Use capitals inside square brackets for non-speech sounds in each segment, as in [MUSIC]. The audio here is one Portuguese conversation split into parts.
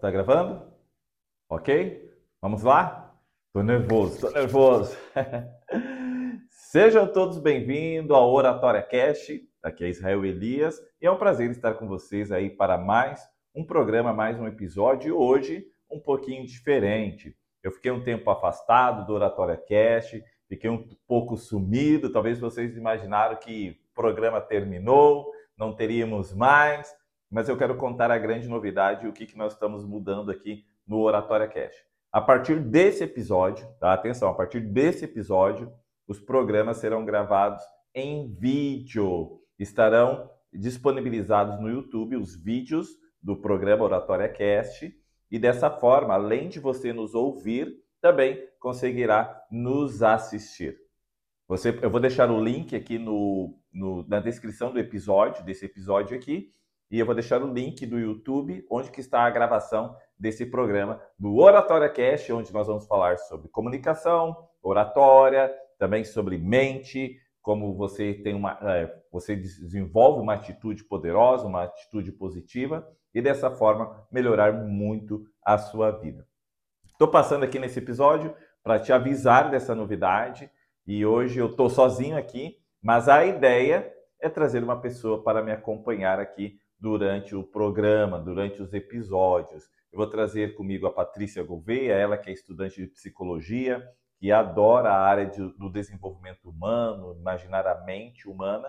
Tá gravando? Ok? Vamos lá? Tô nervoso, tô nervoso. [LAUGHS] Sejam todos bem-vindos ao Oratória Cast. Aqui é Israel Elias e é um prazer estar com vocês aí para mais um programa, mais um episódio. Hoje, um pouquinho diferente. Eu fiquei um tempo afastado do Oratória Cast, fiquei um pouco sumido. Talvez vocês imaginaram que o programa terminou, não teríamos mais mas eu quero contar a grande novidade e o que, que nós estamos mudando aqui no Oratória Cash. A partir desse episódio, tá? atenção, a partir desse episódio, os programas serão gravados em vídeo. Estarão disponibilizados no YouTube os vídeos do programa Oratória Cast e dessa forma, além de você nos ouvir, também conseguirá nos assistir. Você, eu vou deixar o link aqui no, no, na descrição do episódio, desse episódio aqui, e eu vou deixar o link do YouTube, onde que está a gravação desse programa do Oratória Cast, onde nós vamos falar sobre comunicação, oratória, também sobre mente, como você tem uma, é, você desenvolve uma atitude poderosa, uma atitude positiva e dessa forma melhorar muito a sua vida. Estou passando aqui nesse episódio para te avisar dessa novidade e hoje eu estou sozinho aqui, mas a ideia é trazer uma pessoa para me acompanhar aqui durante o programa, durante os episódios. Eu vou trazer comigo a Patrícia Gouveia, ela que é estudante de psicologia, que adora a área de, do desenvolvimento humano, imaginar a mente humana.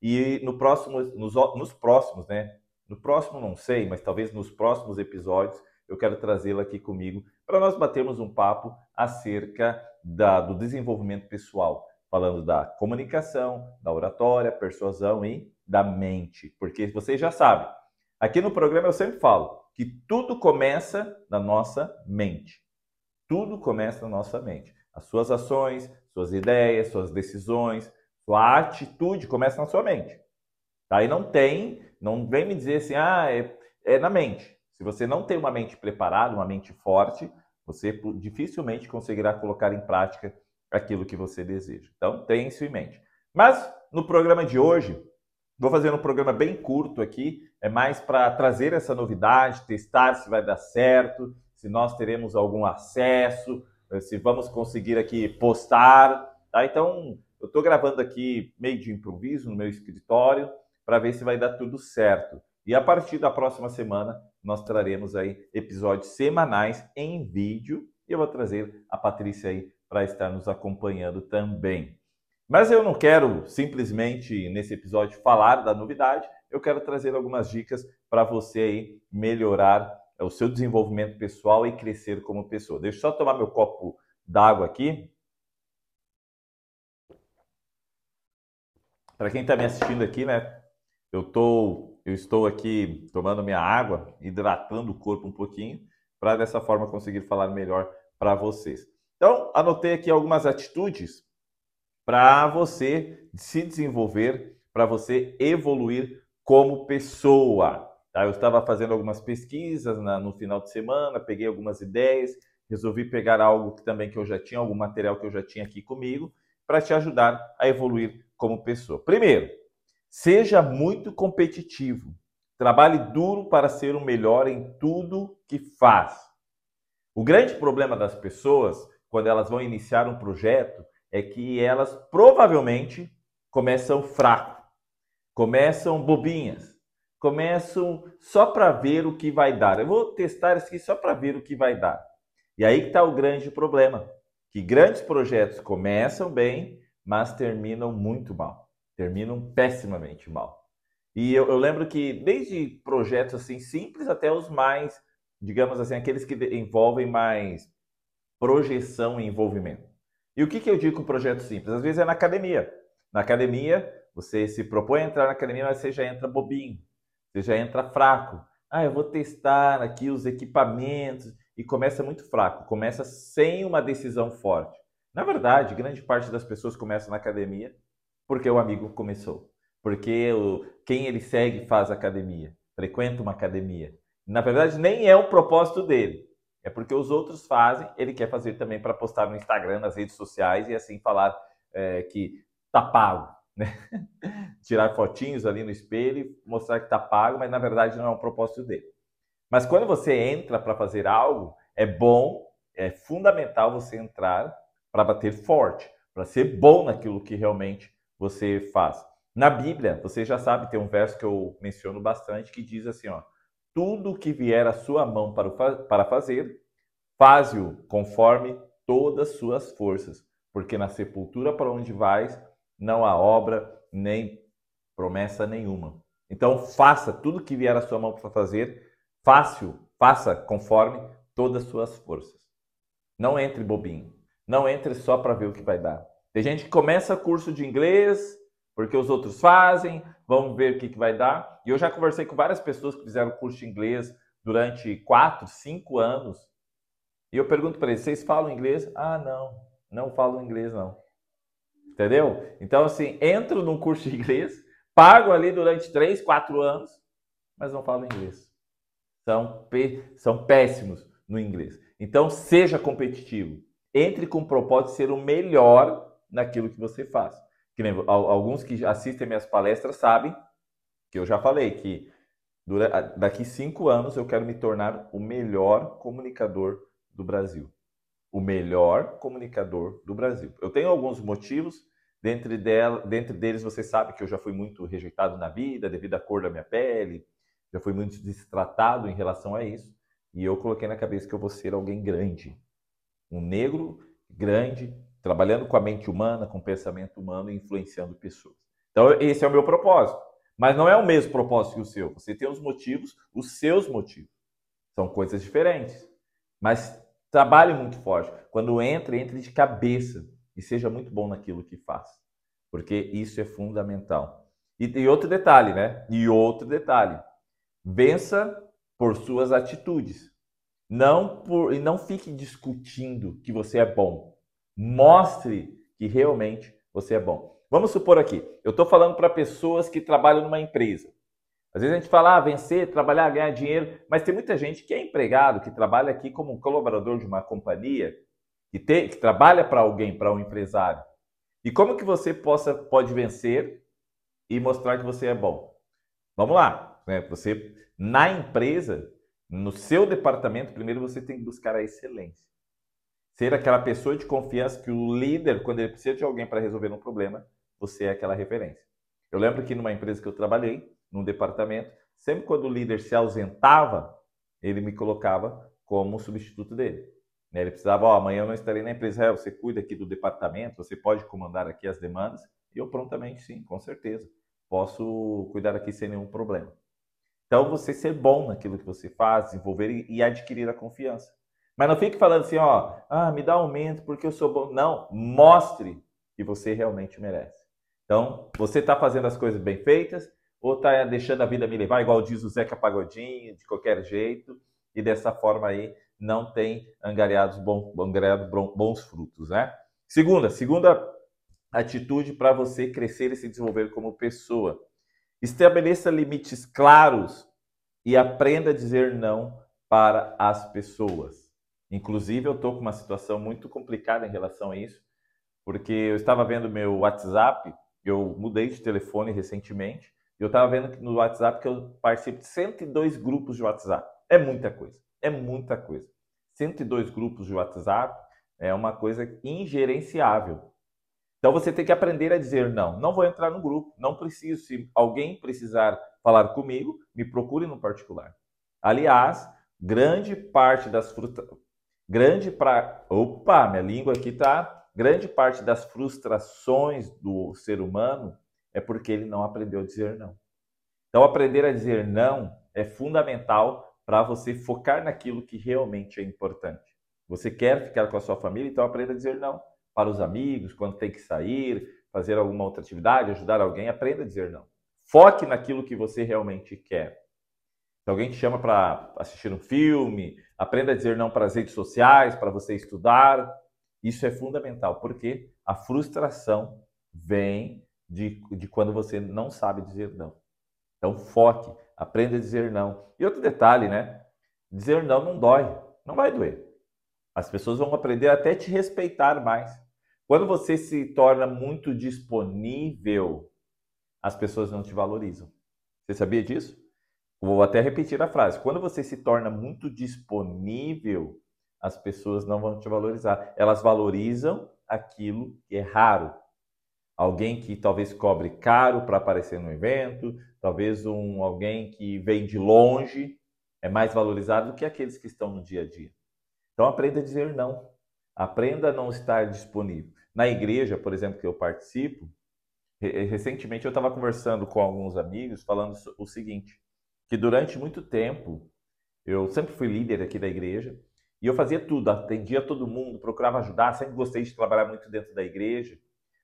E no próximo, nos, nos próximos, né? No próximo não sei, mas talvez nos próximos episódios eu quero trazê-la aqui comigo para nós batermos um papo acerca da, do desenvolvimento pessoal, falando da comunicação, da oratória, persuasão e da mente, porque vocês já sabem. Aqui no programa eu sempre falo que tudo começa na nossa mente. Tudo começa na nossa mente. As suas ações, suas ideias, suas decisões, sua atitude começa na sua mente. Tá? Não tem, não vem me dizer assim, ah, é, é na mente. Se você não tem uma mente preparada, uma mente forte, você dificilmente conseguirá colocar em prática aquilo que você deseja. Então, tenha isso em mente. Mas no programa de hoje, Vou fazer um programa bem curto aqui, é mais para trazer essa novidade, testar se vai dar certo, se nós teremos algum acesso, eh, se vamos conseguir aqui postar. Tá? Então, eu estou gravando aqui meio de improviso no meu escritório para ver se vai dar tudo certo. E a partir da próxima semana, nós traremos aí episódios semanais em vídeo e eu vou trazer a Patrícia aí para estar nos acompanhando também. Mas eu não quero simplesmente nesse episódio falar da novidade, eu quero trazer algumas dicas para você aí melhorar o seu desenvolvimento pessoal e crescer como pessoa. Deixa eu só tomar meu copo d'água aqui. Para quem está me assistindo aqui, né? Eu, tô, eu estou aqui tomando minha água, hidratando o corpo um pouquinho, para dessa forma conseguir falar melhor para vocês. Então, anotei aqui algumas atitudes para você se desenvolver, para você evoluir como pessoa. Tá? Eu estava fazendo algumas pesquisas na, no final de semana, peguei algumas ideias, resolvi pegar algo que também que eu já tinha, algum material que eu já tinha aqui comigo, para te ajudar a evoluir como pessoa. Primeiro, seja muito competitivo. Trabalhe duro para ser o melhor em tudo que faz. O grande problema das pessoas, quando elas vão iniciar um projeto, é que elas provavelmente começam fraco, começam bobinhas, começam só para ver o que vai dar. Eu vou testar isso aqui só para ver o que vai dar. E aí que está o grande problema, que grandes projetos começam bem, mas terminam muito mal, terminam pessimamente mal. E eu, eu lembro que desde projetos assim simples até os mais, digamos assim, aqueles que envolvem mais projeção e envolvimento. E o que, que eu digo com projeto simples? Às vezes é na academia. Na academia, você se propõe a entrar na academia, mas você já entra bobinho, você já entra fraco. Ah, eu vou testar aqui os equipamentos e começa muito fraco, começa sem uma decisão forte. Na verdade, grande parte das pessoas começam na academia porque o amigo começou, porque o, quem ele segue faz academia, frequenta uma academia. Na verdade, nem é o propósito dele. É porque os outros fazem, ele quer fazer também para postar no Instagram, nas redes sociais e assim falar é, que tá pago, [LAUGHS] né? Tirar fotinhos ali no espelho mostrar que tá pago, mas na verdade não é o propósito dele. Mas quando você entra para fazer algo, é bom, é fundamental você entrar para bater forte, para ser bom naquilo que realmente você faz. Na Bíblia, você já sabe, tem um verso que eu menciono bastante que diz assim, ó: tudo que vier à sua mão para, para fazer, faze-o conforme todas as suas forças, porque na sepultura para onde vais não há obra nem promessa nenhuma. Então faça tudo que vier à sua mão para fazer, fácil, faça conforme todas as suas forças. Não entre bobinho, não entre só para ver o que vai dar. Tem gente que começa curso de inglês porque os outros fazem, vamos ver o que, que vai dar. E eu já conversei com várias pessoas que fizeram curso de inglês durante quatro, cinco anos. E eu pergunto para eles: vocês falam inglês? Ah, não, não falo inglês, não. Entendeu? Então, assim, entro num curso de inglês, pago ali durante três, quatro anos, mas não falo inglês. São, são péssimos no inglês. Então, seja competitivo. Entre com o propósito de ser o melhor naquilo que você faz. Que nem, alguns que assistem minhas palestras sabem que eu já falei que daqui cinco anos eu quero me tornar o melhor comunicador do Brasil. O melhor comunicador do Brasil. Eu tenho alguns motivos, dentre, dela, dentre deles você sabe que eu já fui muito rejeitado na vida devido à cor da minha pele, já fui muito destratado em relação a isso, e eu coloquei na cabeça que eu vou ser alguém grande. Um negro grande, trabalhando com a mente humana, com o pensamento humano e influenciando pessoas. Então, esse é o meu propósito. Mas não é o mesmo propósito que o seu. Você tem os motivos, os seus motivos. São coisas diferentes. Mas trabalhe muito forte. Quando entra, entre de cabeça e seja muito bom naquilo que faz. Porque isso é fundamental. E, e outro detalhe, né? E outro detalhe. Vença por suas atitudes. Não por e não fique discutindo que você é bom. Mostre que realmente você é bom. Vamos supor aqui, eu estou falando para pessoas que trabalham numa empresa. Às vezes a gente fala, ah, vencer, trabalhar, ganhar dinheiro, mas tem muita gente que é empregado, que trabalha aqui como um colaborador de uma companhia, que, tem, que trabalha para alguém, para um empresário. E como que você possa, pode vencer e mostrar que você é bom? Vamos lá, né? Você na empresa, no seu departamento, primeiro você tem que buscar a excelência ser aquela pessoa de confiança que o líder, quando ele precisa de alguém para resolver um problema, você é aquela referência. Eu lembro que numa empresa que eu trabalhei, num departamento, sempre quando o líder se ausentava, ele me colocava como substituto dele. Né, ele precisava, ó, oh, amanhã eu não estarei na empresa, você cuida aqui do departamento, você pode comandar aqui as demandas? E eu prontamente, sim, com certeza. Posso cuidar aqui sem nenhum problema. Então, você ser bom naquilo que você faz, desenvolver e adquirir a confiança. Mas não fique falando assim, ó, ah, me dá aumento porque eu sou bom. Não, mostre que você realmente merece. Então, você está fazendo as coisas bem feitas ou está deixando a vida me levar, igual diz o Zeca Pagodinho, de qualquer jeito, e dessa forma aí não tem angariados angariado bons frutos, né? Segunda, segunda atitude para você crescer e se desenvolver como pessoa. Estabeleça limites claros e aprenda a dizer não para as pessoas. Inclusive, eu estou com uma situação muito complicada em relação a isso, porque eu estava vendo meu WhatsApp, eu mudei de telefone recentemente, e eu estava vendo no WhatsApp que eu participo de 102 grupos de WhatsApp. É muita coisa, é muita coisa. 102 grupos de WhatsApp é uma coisa ingerenciável. Então você tem que aprender a dizer não. Não vou entrar no grupo, não preciso. Se alguém precisar falar comigo, me procure no particular. Aliás, grande parte das Grande para. Opa, minha língua aqui tá. Grande parte das frustrações do ser humano é porque ele não aprendeu a dizer não. Então, aprender a dizer não é fundamental para você focar naquilo que realmente é importante. Você quer ficar com a sua família, então aprenda a dizer não. Para os amigos, quando tem que sair, fazer alguma outra atividade, ajudar alguém, aprenda a dizer não. Foque naquilo que você realmente quer. Se alguém te chama para assistir um filme, aprenda a dizer não para as redes sociais, para você estudar. Isso é fundamental, porque a frustração vem de, de quando você não sabe dizer não. Então, foque, aprenda a dizer não. E outro detalhe, né? Dizer não não dói, não vai doer. As pessoas vão aprender até te respeitar mais. Quando você se torna muito disponível, as pessoas não te valorizam. Você sabia disso? Vou até repetir a frase. Quando você se torna muito disponível, as pessoas não vão te valorizar. Elas valorizam aquilo que é raro. Alguém que talvez cobre caro para aparecer no evento, talvez um alguém que vem de longe é mais valorizado do que aqueles que estão no dia a dia. Então aprenda a dizer não. Aprenda a não estar disponível. Na igreja, por exemplo, que eu participo, recentemente eu estava conversando com alguns amigos falando o seguinte, que durante muito tempo eu sempre fui líder aqui da igreja e eu fazia tudo, atendia todo mundo, procurava ajudar, sempre gostei de trabalhar muito dentro da igreja,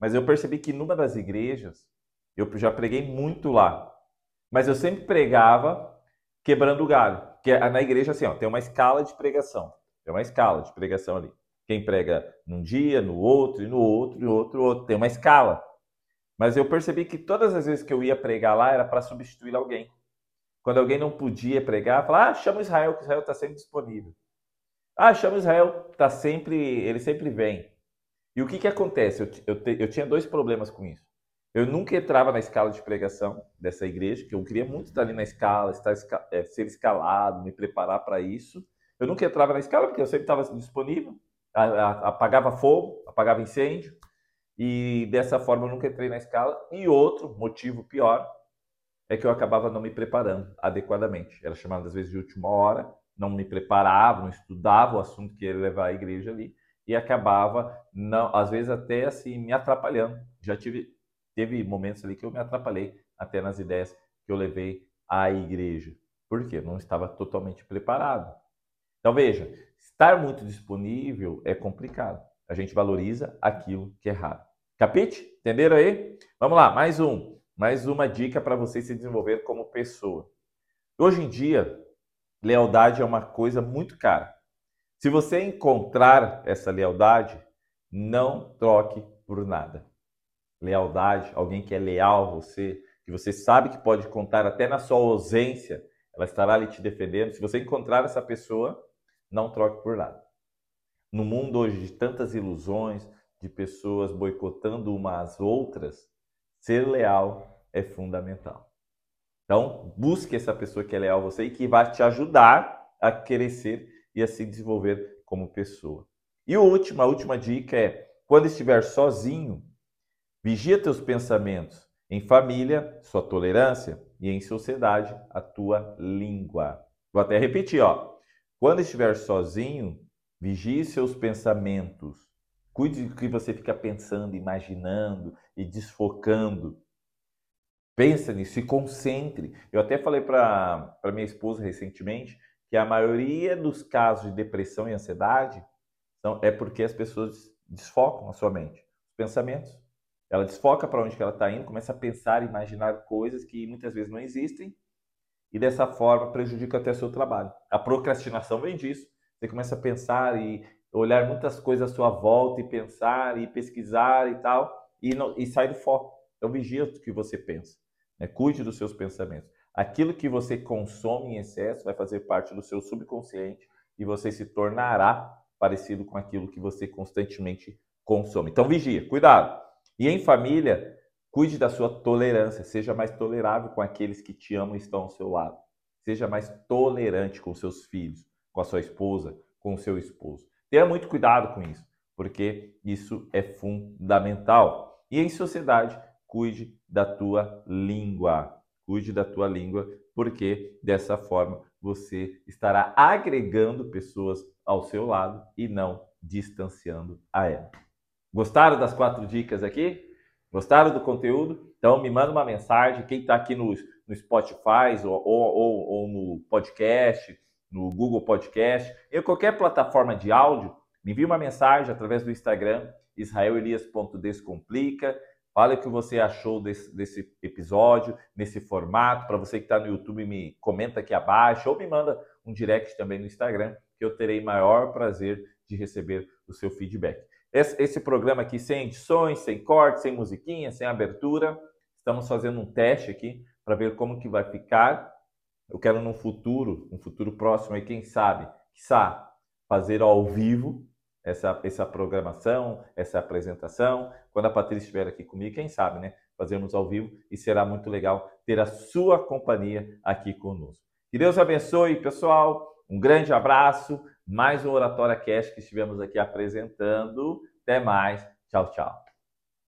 mas eu percebi que numa das igrejas, eu já preguei muito lá, mas eu sempre pregava quebrando o galho, que é, na igreja assim, ó, tem uma escala de pregação, tem uma escala de pregação ali. Quem prega num dia, no outro, e no outro, e outro, outro. Tem uma escala. Mas eu percebi que todas as vezes que eu ia pregar lá era para substituir alguém. Quando alguém não podia pregar, falar, ah, chama Israel, que Israel está sempre disponível. Ah, chama Israel, tá sempre, ele sempre vem. E o que, que acontece? Eu, eu, te, eu tinha dois problemas com isso. Eu nunca entrava na escala de pregação dessa igreja, que eu queria muito estar ali na escala, estar, é, ser escalado, me preparar para isso. Eu nunca entrava na escala porque eu sempre estava disponível apagava fogo, apagava incêndio, e dessa forma eu nunca entrei na escala. E outro motivo pior é que eu acabava não me preparando adequadamente. Era chamado às vezes de última hora, não me preparava, não estudava o assunto que ia levar à igreja ali e acabava não, às vezes até assim me atrapalhando. Já tive teve momentos ali que eu me atrapalhei até nas ideias que eu levei à igreja. Por quê? Não estava totalmente preparado. Então veja, estar muito disponível é complicado. A gente valoriza aquilo que é raro. Capite? Entenderam aí? Vamos lá, mais um. Mais uma dica para você se desenvolver como pessoa. Hoje em dia, lealdade é uma coisa muito cara. Se você encontrar essa lealdade, não troque por nada. Lealdade, alguém que é leal a você, que você sabe que pode contar até na sua ausência, ela estará ali te defendendo. Se você encontrar essa pessoa, não troque por nada. No mundo hoje de tantas ilusões, de pessoas boicotando umas às outras, ser leal é fundamental. Então, busque essa pessoa que é leal a você e que vai te ajudar a crescer e a se desenvolver como pessoa. E a última, dica é: quando estiver sozinho, vigia teus pensamentos. Em família, sua tolerância e em sociedade, a tua língua. Vou até repetir, ó. Quando estiver sozinho, vigie seus pensamentos. Cuide do que você fica pensando, imaginando e desfocando. Pensa nisso, se concentre. Eu até falei para minha esposa recentemente que a maioria dos casos de depressão e ansiedade são, é porque as pessoas desfocam a sua mente, os pensamentos. Ela desfoca para onde que ela está indo, começa a pensar, imaginar coisas que muitas vezes não existem e dessa forma prejudica até o seu trabalho. A procrastinação vem disso. Você começa a pensar e olhar muitas coisas à sua volta e pensar e pesquisar e tal e, e sai do foco. Então vigia o que você pensa. Né? Cuide dos seus pensamentos. Aquilo que você consome em excesso vai fazer parte do seu subconsciente e você se tornará parecido com aquilo que você constantemente consome. Então vigia, cuidado. E em família, Cuide da sua tolerância, seja mais tolerável com aqueles que te amam e estão ao seu lado. Seja mais tolerante com seus filhos, com a sua esposa, com o seu esposo. Tenha muito cuidado com isso, porque isso é fundamental. E em sociedade, cuide da tua língua. Cuide da tua língua, porque dessa forma você estará agregando pessoas ao seu lado e não distanciando a ela. Gostaram das quatro dicas aqui? Gostaram do conteúdo? Então me manda uma mensagem. Quem está aqui no, no Spotify ou, ou, ou, no podcast, no Google Podcast, em qualquer plataforma de áudio, me envie uma mensagem através do Instagram, israelelias.descomplica. Fale o que você achou desse, desse episódio, nesse formato. Para você que está no YouTube, me comenta aqui abaixo ou me manda um direct também no Instagram, que eu terei maior prazer de receber o seu feedback. Esse, esse programa aqui sem edições, sem cortes, sem musiquinha, sem abertura. Estamos fazendo um teste aqui para ver como que vai ficar. Eu quero no futuro, um futuro próximo aí, quem sabe, quiçá, fazer ao vivo essa, essa programação, essa apresentação. Quando a Patrícia estiver aqui comigo, quem sabe, né? fazermos ao vivo e será muito legal ter a sua companhia aqui conosco. Que Deus abençoe, pessoal. Um grande abraço. Mais um Oratória Cash que estivemos aqui apresentando. Até mais. Tchau, tchau.